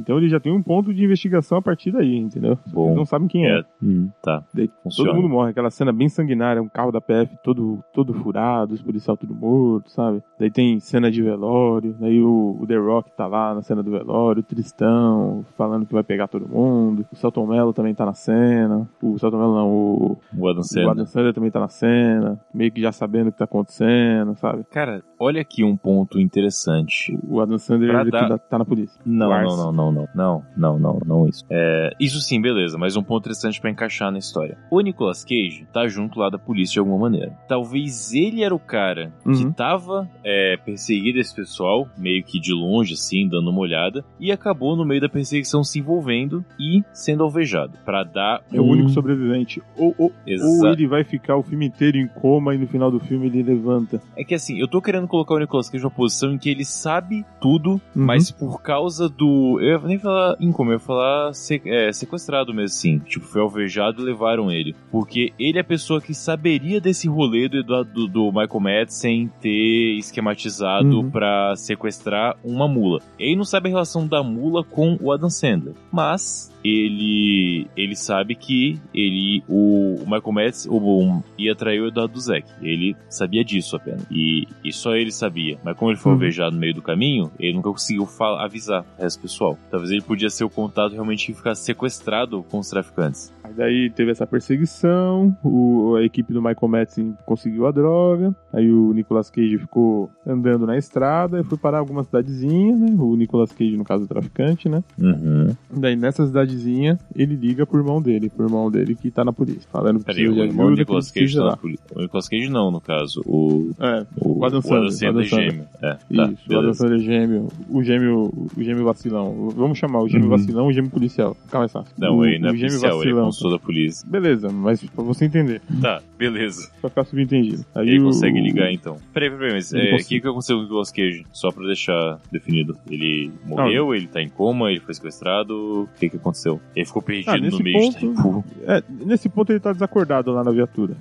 Então ele já tem um ponto de investigação a partir daí, entendeu? Bom, Eles não sabem quem é. é. Hum, tá. Daí, todo mundo morre. Aquela cena bem sanguinária, um carro da PF todo, todo furado, os policiais tudo morto, sabe? Daí tem cena de velório, daí o, o, The Rock tá lá na cena do velório, o Tristão falando que vai pegar todo mundo. O Celton Mello também tá na cena. O Celton Mello não, o, o Adam Sandler. O Adam Sandler também tá na cena, meio que já sabendo o que tá acontecendo, sabe? Cara, olha aqui um ponto interessante. O Adam Sandler dar... tá na polícia. Não, não, não, não, não, não, não, não, não isso. É, isso sim, beleza, mas um ponto interessante para encaixar na história. O Nicolas Cage tá junto lá da polícia de alguma maneira. Talvez ele era o cara uhum. que tava é, perseguindo esse pessoal, meio que de longe, assim, dando uma olhada, e acabou no meio da perseguição se envolvendo e sendo alvejado. para dar. É um... o único sobrevivente. Ou, ou, ou ele vai ficar o filme inteiro em coma e no final do filme ele levanta. É que assim, eu tô querendo colocar o Nicolas Cage numa posição em que ele sabe tudo, uhum. mas por causa do. Eu ia nem falar income, eu ia falar é, sequestrado mesmo, sim. Tipo, foi alvejado e levaram ele. Porque ele é a pessoa que saberia desse rolê do, do, do Michael Madsen ter esquematizado uhum. para sequestrar uma mula. Ele não sabe a relação da mula com o Adam Sandler. Mas ele ele sabe que ele o, o Michael Metz o, ia trair o Eduardo Zek. Ele sabia disso apenas. E, e só ele sabia. Mas como ele foi uhum. alvejado no meio do caminho, ele nunca conseguiu avisar o resto do Talvez ele podia ser o contato realmente que ficar sequestrado com os traficantes. Aí daí teve essa perseguição, o, a equipe do Michael Madsen conseguiu a droga, aí o Nicolas Cage ficou andando na estrada e foi parar alguma cidadezinha, né? O Nicolas Cage, no caso, o traficante, né? Uhum. Daí nessa cidadezinha, ele liga pro irmão dele, pro irmão dele que tá na polícia, falando que Peraí, o irmão do Nicolas Cage tá na polícia. O Nicolas Cage não, no caso. O, é, o, o Adam Sandler. é gêmeo. É, tá, Isso, beleza. o Adam Sandler é gêmeo. O gêmeo, o gêmeo vacilão. Vamos chamar o gêmeo uhum. vacilão e o gêmeo policial. Fica mais fácil. Não, o, ele não é policial, vacilão. ele é da polícia. Beleza, mas pra você entender. Tá, beleza. Pra ficar subentendido. Aí ele o... consegue ligar então. Peraí, peraí, mas o é, que, que aconteceu com o Nicolas Cage? Só pra deixar definido. Ele morreu, não. ele tá em coma, ele foi sequestrado. O que que aconteceu? Ele ficou perdido ah, no meio ponto, de tempo. É, nesse ponto ele tá desacordado lá na viatura.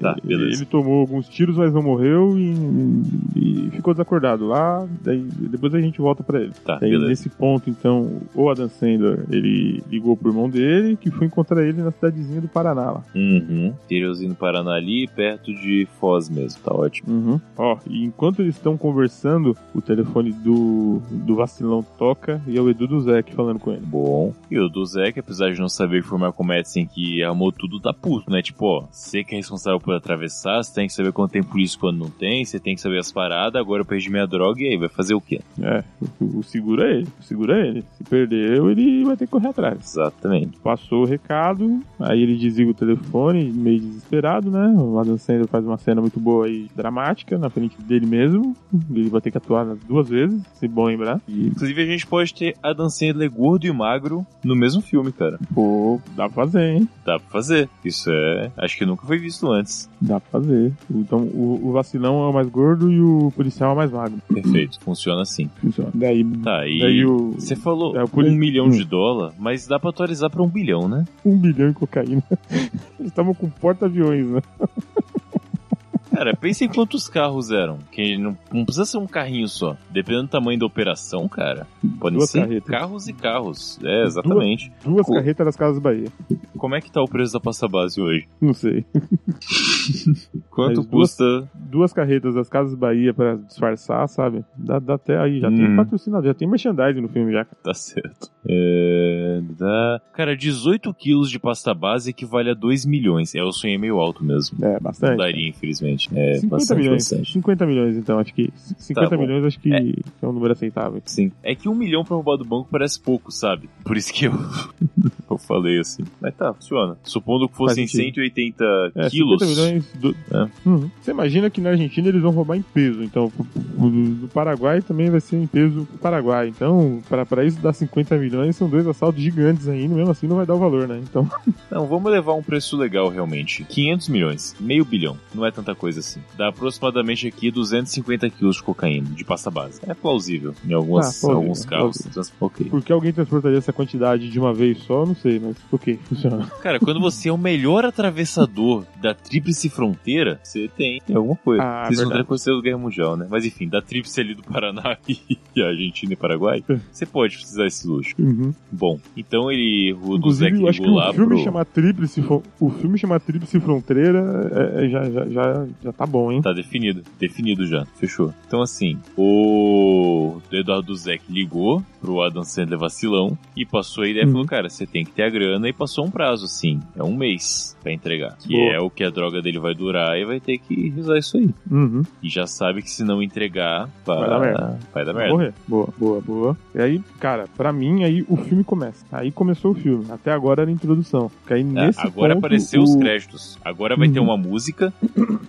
Tá, beleza. Ele tomou alguns tiros, mas não morreu e, e ficou desacordado lá. Daí, depois a gente volta pra ele. Tá, daí, beleza. Nesse ponto, então, o Adam Sandler, ele ligou pro irmão dele, que foi encontrar ele na cidadezinha do Paraná lá. Uhum. Interiorzinho do Paraná ali, perto de Foz mesmo, tá ótimo. Uhum. Ó, e enquanto eles estão conversando, o telefone do, do vacilão toca e é o Edu do Zeke falando com ele. Bom. E o do Zeke, apesar de não saber que foi o Malcolm que armou tudo, tá puto, né? Tipo, ó, você que é responsável por atravessar, você tem que saber quando tem polícia quando não tem, você tem que saber as paradas, agora eu perdi minha droga e aí, vai fazer o quê? É, o, o segura é ele, o segura é ele. Se perdeu, ele vai ter que correr atrás. Exatamente. Passou o recado, aí ele desliga o telefone, meio desesperado, né? O Adam Sandler faz uma cena muito boa aí, dramática, na frente dele mesmo. Ele vai ter que atuar duas vezes, se bom lembrar. E... Inclusive, a gente pode ter Adam Sandler gordo e magro no mesmo filme, cara. Pô, dá pra fazer, hein? Dá pra fazer. Isso é. Acho que nunca foi visto antes. Dá pra fazer. Então, o, o vacilão é o mais gordo e o policial é o mais magro. Perfeito, funciona assim. Funciona. Daí. Tá, e. Daí o... Você falou é, um milhão de dólar, mas dá pra atualizar pra um bilhão, né? Um bilhão em cocaína. (laughs) Eles estavam com porta-aviões, né? Cara, pensa em quantos carros eram. Que não, não, precisa ser um carrinho só. Dependendo do tamanho da operação, cara. Podem ser carretas. carros e carros. É, exatamente. Duas, duas Co carretas das Casas Bahia. Como é que tá o preço da pasta base hoje? Não sei. (laughs) Quanto Mas custa? Duas, duas, carretas das Casas Bahia pra disfarçar, sabe? Dá, dá até aí. Já hum. tem patrocinador, já tem merchandising no filme já. Tá certo. É, dá... Cara, 18 quilos de pasta base equivale a 2 milhões. É, eu sonhei meio alto mesmo. É, bastante. Não daria, infelizmente. É 50 bastante, milhões. Bastante. 50 milhões, então, acho que. 50 tá milhões acho que é. é. um número aceitável. Sim. É que um milhão pra roubar do banco parece pouco, sabe? Por isso que eu, (laughs) eu falei assim. Mas tá, funciona. Supondo que fossem 180 é, quilos. 50 milhões. Do... É. Uhum. Você imagina que na Argentina eles vão roubar em peso. Então, do Paraguai também vai ser em peso pro Paraguai. Então, pra, pra isso dar 50 milhões, são dois assaltos gigantes ainda. Mesmo assim, não vai dar o valor, né? Então. (laughs) Não, vamos levar um preço legal realmente. 500 milhões. Meio bilhão. Não é tanta coisa assim. Dá aproximadamente aqui 250 quilos de cocaína, de pasta base. É plausível em algumas, ah, alguns carros. Okay. Por que alguém transportaria essa quantidade de uma vez só? Não sei, mas ok, funciona. (laughs) Cara, quando você é o melhor atravessador da tríplice fronteira, você tem, tem alguma coisa. Ah, Vocês não aconteceu do Guerra Mundial, né? Mas enfim, da tríplice ali do Paraná (laughs) e Argentina e Paraguai, você pode precisar desse luxo. Uhum. Bom, então ele, o do Zé ligou lá o filme pro... chamar Tríplice, o filme chamar Tríplice Fronteira é, é, já, já, já, já tá bom, hein? Tá definido, definido já, fechou. Então assim, o Eduardo Zek ligou pro Adam Sandler vacilão e passou a ideia e falou, uhum. cara, você tem que ter a grana e passou um prazo, assim, é um mês para entregar. Que Boa. é o que a droga dele vai durar e vai ter que usar isso aí. Uhum. E já sabe que se não entregar, vai, vai dar merda. Vai dar merda. Morrer. Boa, boa, boa. E aí, cara, pra mim, aí o filme começa. Aí começou o filme. Até agora era a introdução. Porque aí, é, nesse agora ponto, apareceu o... os créditos. Agora vai uhum. ter uma música,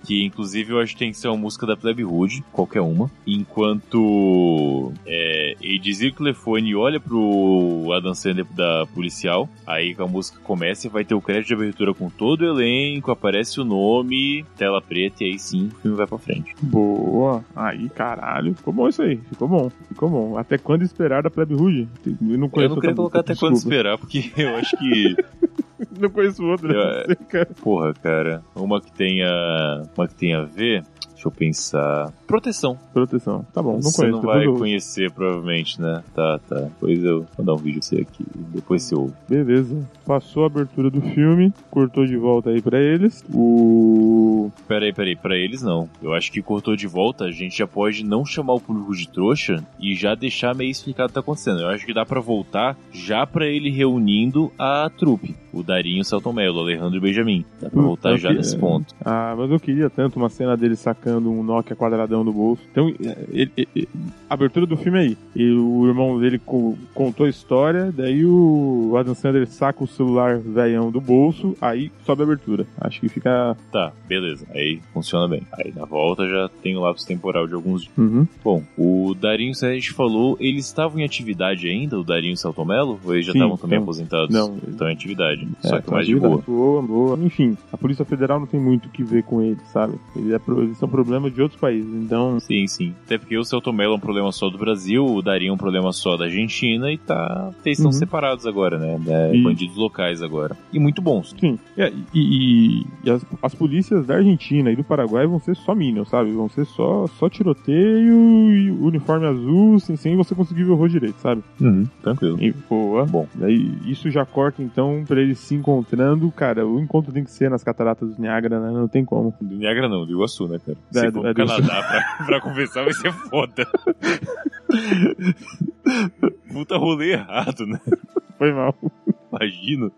que inclusive eu acho que tem que ser uma música da Plebe Hood, qualquer uma. Enquanto é, dizia que telefone e olha pro Adam Sandler da policial. Aí a música começa e vai ter o crédito de abertura com todo o elenco, aparece o nome, tela preta e aí sim o filme vai pra frente. Boa. Aí, caralho. Ficou bom isso aí. Ficou bom. Ficou bom. Até quando esperar da Plebe Ruge? Eu não Eu não queria colocar até quando esperar, porque (laughs) eu acho que (laughs) não conheço outra. Eu. Porra, cara. Uma que tenha. Uma que tenha a ver. Deixa eu pensar. Proteção. Proteção. Tá bom, não você conheço. Você não vai eu... conhecer, provavelmente, né? Tá, tá. Depois eu vou dar um vídeo pra você aqui. Depois você ouve. Beleza. Passou a abertura do filme, cortou de volta aí pra eles. O. Peraí, peraí. Pra eles não. Eu acho que cortou de volta, a gente já pode não chamar o público de trouxa e já deixar meio explicado o que tá acontecendo. Eu acho que dá pra voltar já pra ele reunindo a trupe. O Darinho, o Celton Mello, o Alejandro e o Benjamin. Dá pra voltar já nesse ponto. Ah, mas eu queria tanto uma cena dele sacando sacando um Nokia quadradão do bolso. Então, é, ele, ele, a abertura do filme é aí. E o irmão dele co contou a história, daí o Adam Sandler saca o celular velhão do bolso, aí sobe a abertura. Acho que fica. Tá, beleza. Aí funciona bem. Aí na volta já tem o lapso temporal de alguns dias. Uhum. Bom, o Darinho, se a gente falou, eles estavam em atividade ainda, o Darinho e o Celton Mello? Ou eles já estavam também aposentados? Não. Estão em atividade. É, só que mais de boa. boa. Boa, Enfim, a Polícia Federal não tem muito o que ver com eles, sabe? Eles, é, eles são problema de outros países, então... Sim, sim. Até porque o Celto Mello é um problema só do Brasil, o Darinho é um problema só da Argentina e tá... Eles estão uhum. separados agora, né? É, e... Bandidos locais agora. E muito bons. Sim. É, e, e, e as, as, polícias da Argentina e do Paraguai vão ser só Minions, sabe? Vão ser só, só tiroteio e uniforme azul, sem, sem você conseguir ver o rosto direito, sabe? Uhum. Tranquilo. E, boa. Bom. Daí, isso já corta, então, pra eles se encontrando, cara, o encontro tem que ser nas cataratas do Niágara, né? Não tem como. Do Niágara não, do Iguaçu, né, cara? É, do, é do Canadá pra, (laughs) pra conversar vai ser foda. (laughs) Puta rolê errado, né? Foi mal. Imagina.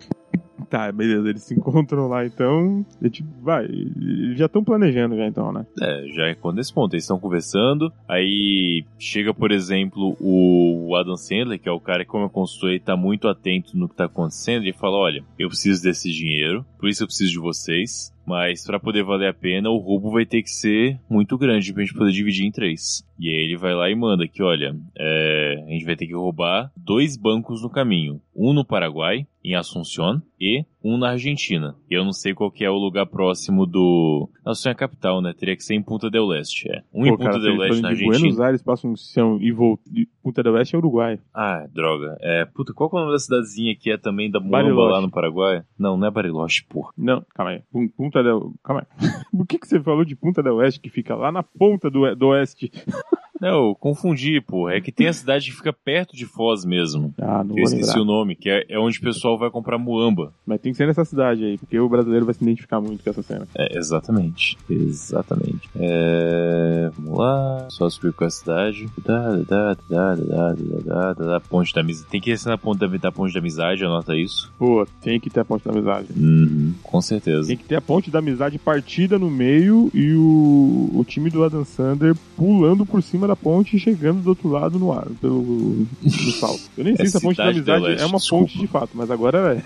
Tá, beleza, eles se encontram lá então. E, tipo, vai, eles já estão planejando já então, né? É, já é quando esse ponto. Eles estão conversando, aí chega, por exemplo, o Adam Sandler, que é o cara que, como eu consultor, ele tá muito atento no que tá acontecendo, e fala: Olha, eu preciso desse dinheiro, por isso eu preciso de vocês. Mas para poder valer a pena, o roubo vai ter que ser muito grande pra gente poder dividir em três. E aí ele vai lá e manda que, olha, é, a gente vai ter que roubar dois bancos no caminho. Um no Paraguai, em Assunción, e um na Argentina. E eu não sei qual que é o lugar próximo do... Nossa, é a capital, né? Teria que ser em Punta del Este, é. Um Pô, em Punta cara, del Este na Argentina. Buenos Aires passa um e volta. Punta del Este é Uruguai. Ah, droga. É, puta, qual que é o nome da cidadezinha que é também da Muamba lá no Paraguai? Não, não é Bariloche, porra. Não, calma aí. Punta del... Calma aí. (laughs) Por que, que você falou de Punta del Oeste, que fica lá na ponta do, do oeste? (laughs) Não, eu confundi, pô. É que tem a cidade que fica perto de Foz mesmo. Ah, não Eu esqueci lembrar. o nome, que é, é, onde o pessoal vai comprar muamba. Mas tem que ser nessa cidade aí, porque o brasileiro vai se identificar muito com essa cena. É, exatamente. Exatamente. É... Vamos lá. Só explicar a cidade. Da, da, da, da, da, da, da, ponte da amizade. Tem que ser na ponte da, da ponte da amizade, anota isso. Pô, tem que ter a ponte da amizade. Uhum, com certeza. Tem que ter a ponte da amizade partida no meio e o, o time do Adam Sander pulando por cima da da ponte e chegando do outro lado no ar, pelo no salto. Eu nem sei é se a ponte da amizade é uma Desculpa. ponte de fato, mas agora é.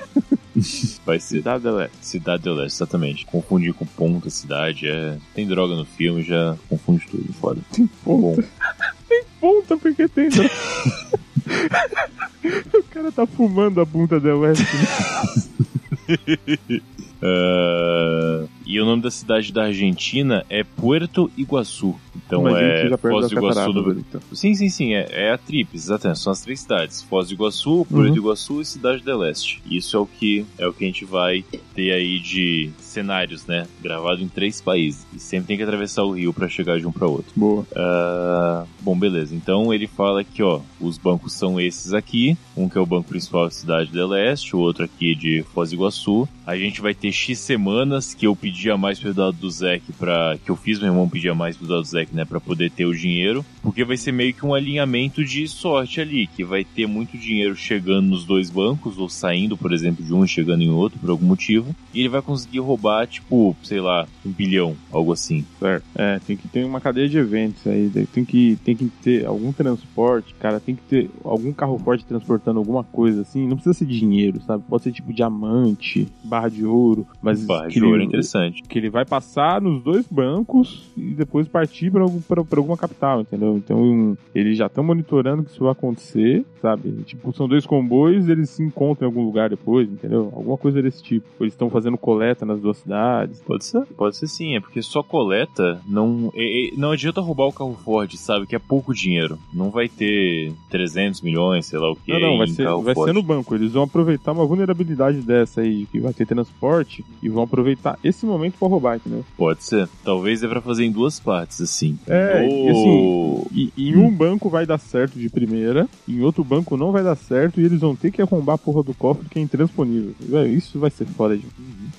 (laughs) Vai ser. Cidade do Leste. Cidade do Leste, exatamente. Confundir com ponta, cidade, é. Tem droga no filme, já confunde tudo, foda. Tem ponta. Bom. (laughs) tem ponta porque tem droga. (laughs) o cara tá fumando a ponta do Leste. uh, e o nome da cidade da Argentina é Puerto Iguaçu. Então é Foz do Iguaçu. Do... Então. Sim, sim, sim. É, é a Tríplice, exatamente. São as três cidades: Foz do Iguaçu, Puerto uhum. Iguaçu e Cidade do Leste. Isso é o que é o que a gente vai ter aí de cenários, né? Gravado em três países. E sempre tem que atravessar o rio para chegar de um para outro. Boa. Uh, bom, beleza. Então ele fala que, ó, os bancos são esses aqui. Um que é o banco principal da Cidade do Leste, o outro aqui de Foz do Iguaçu. A gente vai ter X semanas que eu pedia mais pro dado do Zek para que eu fiz meu irmão pedia mais pro dado do Zek, né, para poder ter o dinheiro, porque vai ser meio que um alinhamento de sorte ali, que vai ter muito dinheiro chegando nos dois bancos ou saindo, por exemplo, de um e chegando em outro por algum motivo, e ele vai conseguir roubar tipo, sei lá, um bilhão, algo assim. Certo. É, tem que ter uma cadeia de eventos aí, tem que tem que ter algum transporte, cara, tem que ter algum carro forte transportando alguma coisa assim, não precisa ser dinheiro, sabe? Pode ser tipo diamante, barra de ouro, mas barra de ouro é interessante. Que ele vai passar nos dois bancos e depois partir para alguma capital, entendeu? Então eles já estão monitorando que isso vai acontecer, sabe? Tipo, são dois comboios, eles se encontram em algum lugar depois, entendeu? Alguma coisa desse tipo. Ou eles estão fazendo coleta nas duas cidades. Pode ser, pode ser sim, é porque só coleta não. É, não adianta roubar o carro Ford, sabe? Que é pouco dinheiro. Não vai ter 300 milhões, sei lá o que. Não, não, vai, ser, vai ser no banco. Eles vão aproveitar uma vulnerabilidade dessa aí, que vai ter transporte, e vão aproveitar esse momento pra roubar, entendeu? Pode ser. Talvez é pra fazer em duas partes, assim. É, Ou... e assim, e, em um banco vai dar certo de primeira, em outro banco não vai dar certo, e eles vão ter que arrombar a porra do cofre que é intransponível. Isso vai ser foda de.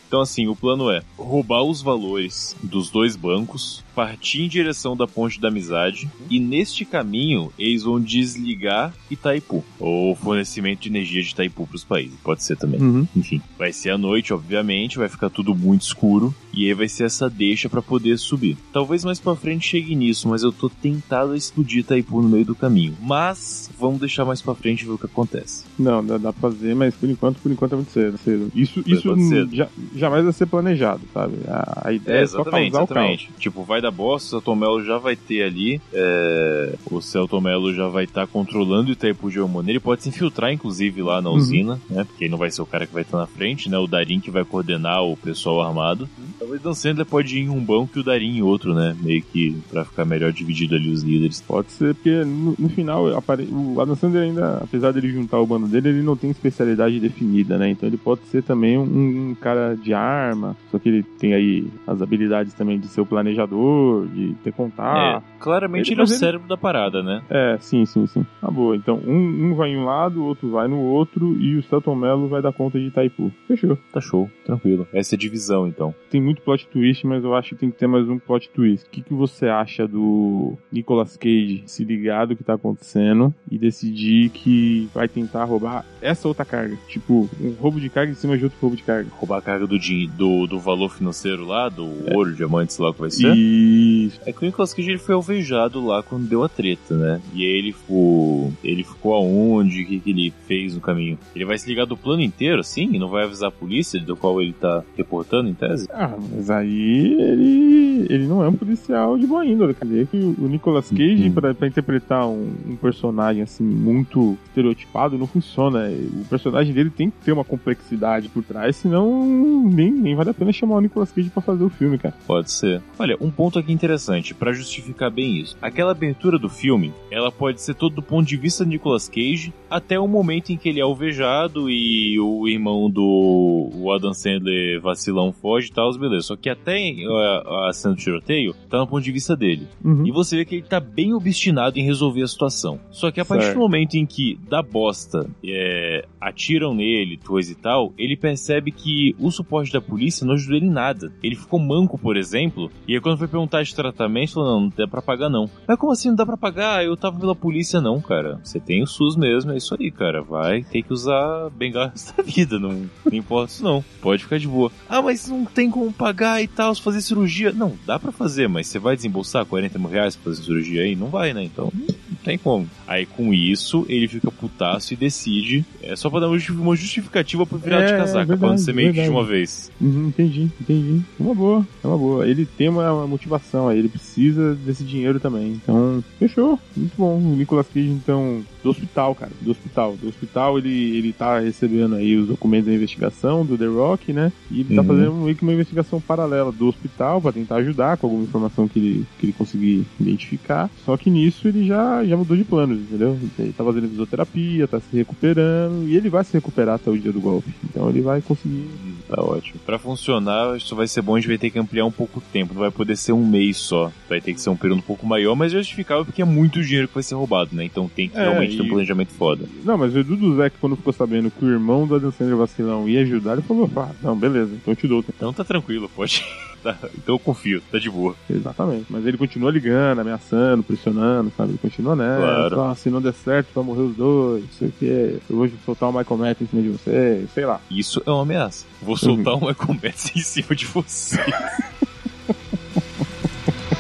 Então, assim, o plano é roubar os valores dos dois bancos, partir em direção da Ponte da Amizade, e neste caminho eles vão desligar Itaipu, ou fornecimento de energia de Itaipu para os países. Pode ser também. Uhum. Enfim, vai ser à noite, obviamente, vai ficar tudo muito escuro, e aí vai ser essa deixa para poder subir. Talvez mais para frente chegue nisso, mas eu tô tentado a explodir Itaipu no meio do caminho. Mas vamos deixar mais para frente ver o que acontece. Não, dá, dá pra fazer, mas por enquanto, por enquanto é muito cedo. cedo. Isso, isso já, jamais vai ser planejado, sabe? A, a ideia é, é só causar exatamente. o caos. Tipo, vai dar bosta, o Celton Mello já vai ter ali, é... o Celton Mello já vai estar tá controlando o Itaipu de ele pode se infiltrar, inclusive, lá na uhum. usina, né? Porque ele não vai ser o cara que vai estar na frente, né? O Darin que vai coordenar o pessoal armado. Uhum. Talvez Dan Sandler pode ir em um banco e o Darin em outro, né? Meio que pra ficar melhor dividido ali os líderes. Pode ser, porque no, no final, apare... o Adam Sandler ainda, apesar dele juntar o bando dele, ele não tem especialidade definida, né? Então ele pode ser também um, um cara de arma, só que ele tem aí as habilidades também de ser o planejador, de ter contato. É, claramente ele, ele é o cérebro da parada, né? É, sim, sim, sim. Tá boa. Então um, um vai em um lado, o outro vai no outro e o Celton Mello vai dar conta de Itaipu. Fechou. Tá show, tranquilo. Essa é a divisão, então. Tem muito plot twist, mas eu acho que tem que ter mais um plot twist. O que, que você acha do Nicolas Cage se ligar do que tá acontecendo e decidir que vai tentar roubar essa outra carga? Tipo, um roubo de carga em cima de outro roubo de carga. Roubar a carga do, do, do valor financeiro lá, do é. ouro, diamantes lá que vai ser? Isso. É que o Nicolas Cage ele foi alvejado lá quando deu a treta, né? E aí ele ficou. Ele ficou aonde? O que, que ele fez no caminho? Ele vai se ligar do plano inteiro, assim? E não vai avisar a polícia do qual ele tá reportando, em tese? Ah, mas aí ele. ele não é um policial de boa índole. Quer dizer que o Nicolas Cage, uhum. pra, pra interpretar um, um personagem assim, muito estereotipado, não funciona. O personagem dele tem que ter uma complexidade por trás, senão nem, nem vale a pena chamar o Nicolas Cage pra fazer o filme, cara. Pode ser. Olha, um ponto aqui interessante, para justificar bem isso. Aquela abertura do filme, ela pode ser todo do ponto de vista de Nicolas Cage, até o momento em que ele é alvejado e o irmão do o Adam Sandler vacilão foge e tal, beleza. Só que até a, a cena do tiroteio tá no ponto de vista dele. Uhum. E você vê que ele tá bem obstinado em resolver a situação. Só que a partir certo. do momento em que dá bosta, é, atiram nele, coisa e tal, ele percebe que o suporte da polícia não ajudou ele em nada. Ele ficou manco, por exemplo, e aí quando foi perguntar de tratamento, falou, não, não dá pra pagar não. Mas como assim não dá pra pagar? Eu tava pela polícia, não, cara. Você tem o SUS mesmo, é isso aí, cara. Vai ter que usar bengala (laughs) da vida, não, não importa isso não. Pode ficar de boa. Ah, mas não tem como pagar e tal, fazer cirurgia. Não, dá pra fazer, mas você vai desembolsar 40 mil reais pra fazer cirurgia aí? Não vai, né? Então, não tem como. Aí com isso, ele fica putaço e decide. É só pra dar uma justificativa pro virar é, de casaca, é verdade, pra não ser meio que de uma vez. Uhum, entendi, entendi. É uma boa, é uma boa. Ele tem uma, uma motivação aí, ele precisa desse dinheiro também. Então, fechou. Muito bom. O Nicolas Cage, então, do hospital, cara. Do hospital. Do hospital ele, ele tá recebendo aí os documentos da investigação do The Rock, né? E ele tá uhum. tá fazendo meio que uma investigação paralela do hospital para tentar ajudar com alguma informação que ele, que ele conseguir identificar. Só que nisso ele já, já mudou de planos, entendeu? Ele tá fazendo fisioterapia, tá se recuperando e ele vai se recuperar até o dia do golpe. Então ele vai conseguir. Tá ótimo. Para funcionar, isso vai ser bom, a gente vai ter que ampliar um pouco o tempo. Não vai poder ser um mês só. Vai ter que ser um período um pouco maior, mas justificável porque é muito dinheiro que vai ser roubado, né? Então tem que é, realmente ter um planejamento foda. Não, mas o Edu do Zé, quando ficou sabendo que o irmão do Adam Sandler vacilão ia ajudar, ele falou: ah, não, beleza, então eu te dou. Então tá tranquilo, pode. (laughs) Tá, então eu confio, tá de boa. Exatamente. Mas ele continua ligando, ameaçando, pressionando, sabe? Ele continua nessa. Claro. Ah, se não der certo, vai morrer os dois, não sei o que. Eu vou soltar o Michael Matt em cima de você, sei lá. Isso é uma ameaça. Vou soltar uhum. o Michael Matt em cima de você. (laughs)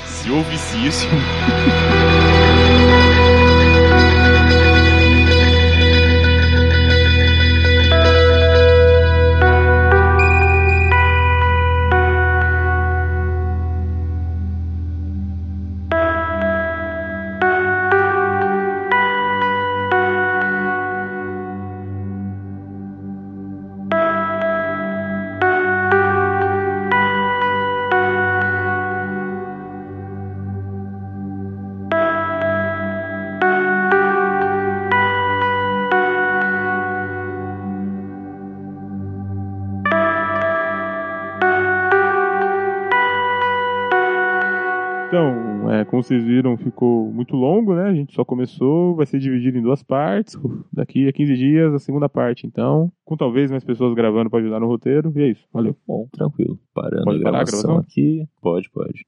se ouvisse isso. Como vocês viram, ficou muito longo, né? A gente só começou, vai ser dividido em duas partes. Daqui a 15 dias, a segunda parte, então. Com talvez mais pessoas gravando para ajudar no roteiro. E é isso. Valeu. Bom, tranquilo. Parando pode a gravação, a gravação aqui. Pode, pode.